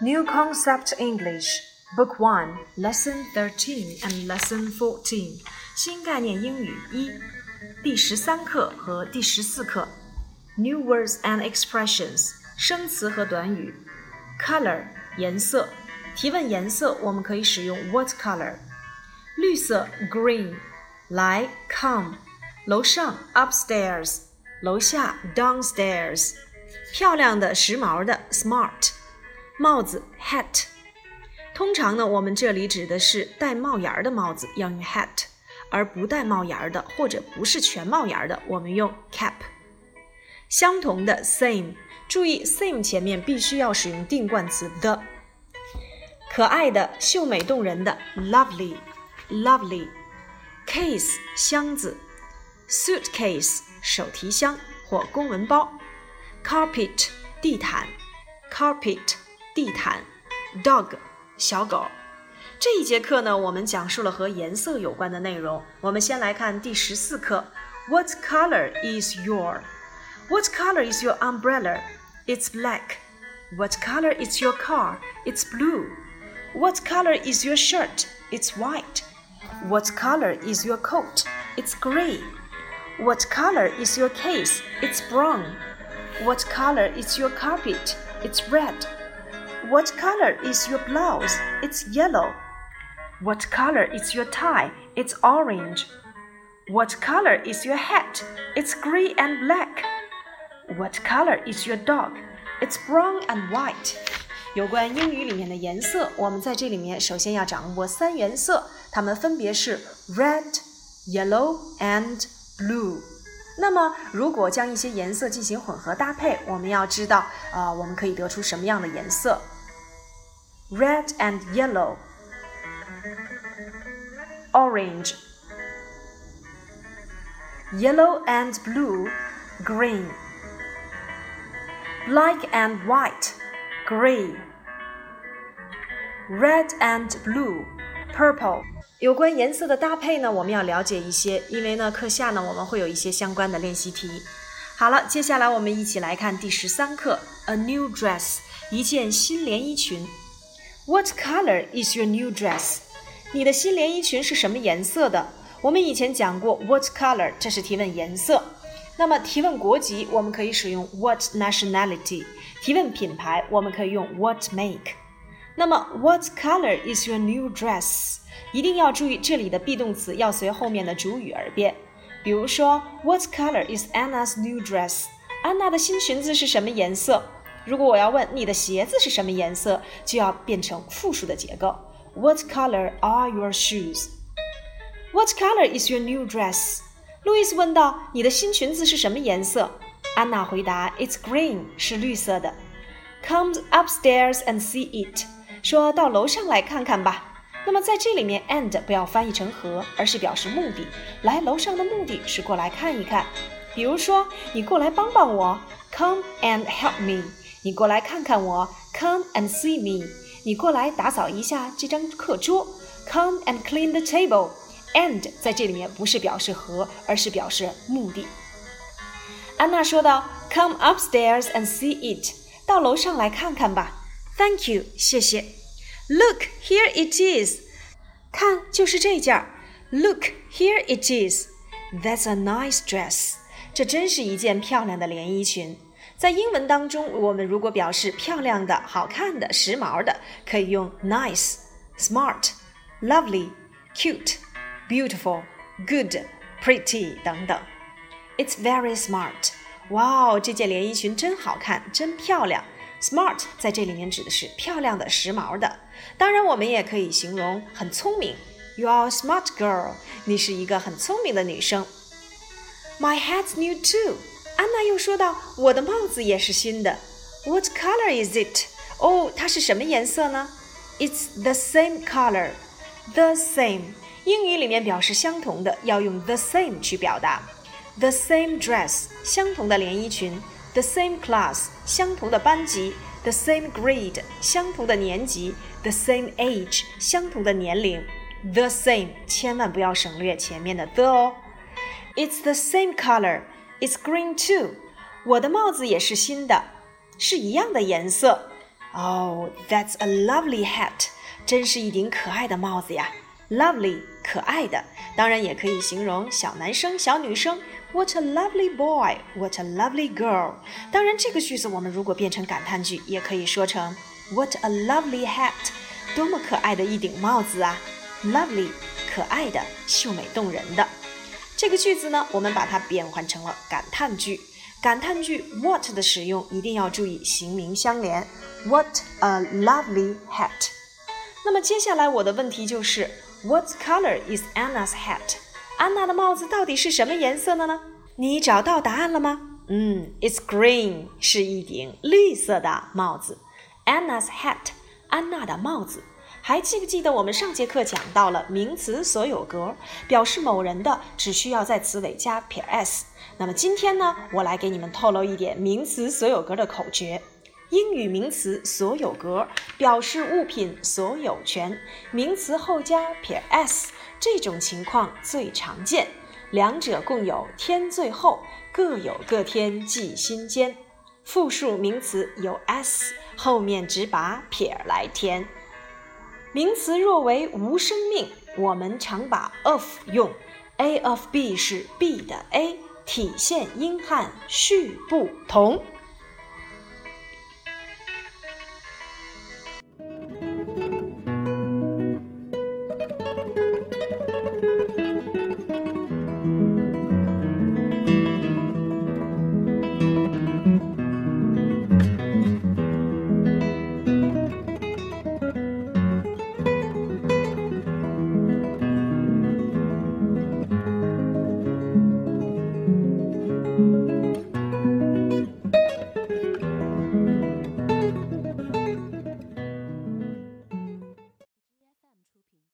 New Concept English, Book One, Lesson Thirteen and Lesson Fourteen，新概念英语一，第十三课和第十四课。New words and expressions，生词和短语。Color，颜色。提问颜色，我们可以使用 What color？绿色 Green。来，Come。楼上 Upstairs。楼下 Downstairs。漂亮的、时髦的 Smart。 帽子 hat，通常呢，我们这里指的是带帽檐儿的帽子，要用 hat，而不带帽檐儿的或者不是全帽檐儿的，我们用 cap。相同的 same，注意 same 前面必须要使用定冠词 the。可爱的、秀美动人的 lovely，lovely。case 箱子，suitcase 手提箱或公文包，carpet 地毯，carpet。地毯，dog，小狗。这一节课呢，我们讲述了和颜色有关的内容。我们先来看第十四课，What color is your? What color is your umbrella? It's black. What color is your car? It's blue. What color is your shirt? It's white. What color is your coat? It's gray. What color is your case? It's brown. What color is your carpet? It's red. What color is your blouse? It's yellow. What color is your tie? It's orange. What color is your hat? It's gray and black. What color is your dog? It's brown and white. 有关英语里面的颜色，我们在这里面首先要掌握三原色，它们分别是 red、yellow and blue。那么，如果将一些颜色进行混合搭配，我们要知道，啊、呃，我们可以得出什么样的颜色 ？red and yellow, orange, yellow and blue, green, black and white, gray, red and blue, purple。有关颜色的搭配呢，我们要了解一些，因为呢，课下呢我们会有一些相关的练习题。好了，接下来我们一起来看第十三课，A new dress，一件新连衣裙。 What color is your new dress？你的新连衣裙是什么颜色的？我们以前讲过，What color？这是提问颜色。那么提问国籍，我们可以使用 What nationality？提问品牌，我们可以用 What make？那么 What color is your new dress？一定要注意这里的 be 动词要随后面的主语而变。比如说，What color is Anna's new dress？安娜的新裙子是什么颜色？如果我要问你的鞋子是什么颜色，就要变成复数的结构。What color are your shoes? What color is your new dress? 路易斯问道：“你的新裙子是什么颜色？”安娜回答：“It's green，是绿色的。” Come upstairs and see it，说到楼上来看看吧。那么在这里面，and 不要翻译成和，而是表示目的。来楼上的目的是过来看一看。比如说，你过来帮帮我，Come and help me。你过来看看我，Come and see me。你过来打扫一下这张课桌，Come and clean the table。And 在这里面不是表示和，而是表示目的。安娜说道：“Come upstairs and see it。到楼上来看看吧。Thank you，谢谢。Look here it is。看，就是这件儿。Look here it is。That's a nice dress。这真是一件漂亮的连衣裙。 在英文当中，我们如果表示漂亮的、好看的、时髦的，可以用 nice、smart、lovely、cute、beautiful、good、pretty 等等。It's very smart。哇哦，这件连衣裙真好看，真漂亮。Smart 在这里面指的是漂亮的、时髦的。当然，我们也可以形容很聪明。You are a smart girl。你是一个很聪明的女生。My hat's new too。 安娜又说道：“我的帽子也是新的。What color is it？哦，它是什么颜色呢？It's the same color. The same，英语里面表示相同的要用 the same 去表达。The same dress，相同的连衣裙。The same class，相同的班级。The same grade，相同的年级。The same age，相同的年龄。The same，千万不要省略前面的 the 哦。It's the same color. It's green too。我的帽子也是新的，是一样的颜色 Oh, that's a lovely hat. 真是一顶可爱的帽子呀。Lovely，可爱的，当然也可以形容小男生、小女生。What a lovely boy! What a lovely girl! 当然，这个句子我们如果变成感叹句，也可以说成 What a lovely hat! 多么可爱的一顶帽子啊！Lovely，可爱的，秀美动人的。这个句子呢，我们把它变换成了感叹句。感叹句 what 的使用一定要注意形名相连。What a lovely hat！那么接下来我的问题就是，What color is Anna's hat？安娜的帽子到底是什么颜色的呢？你找到答案了吗？嗯，It's green，是一顶绿色的帽子。Anna's hat，安娜的帽子。还记不记得我们上节课讲到了名词所有格，表示某人的只需要在词尾加撇 s。那么今天呢，我来给你们透露一点名词所有格的口诀。英语名词所有格表示物品所有权，名词后加撇 s，这种情况最常见。两者共有添最后，各有各添记心间。复数名词有 s，后面只把撇来填。名词若为无生命，我们常把 of 用。A of B 是 B 的 A，体现英汉序不同。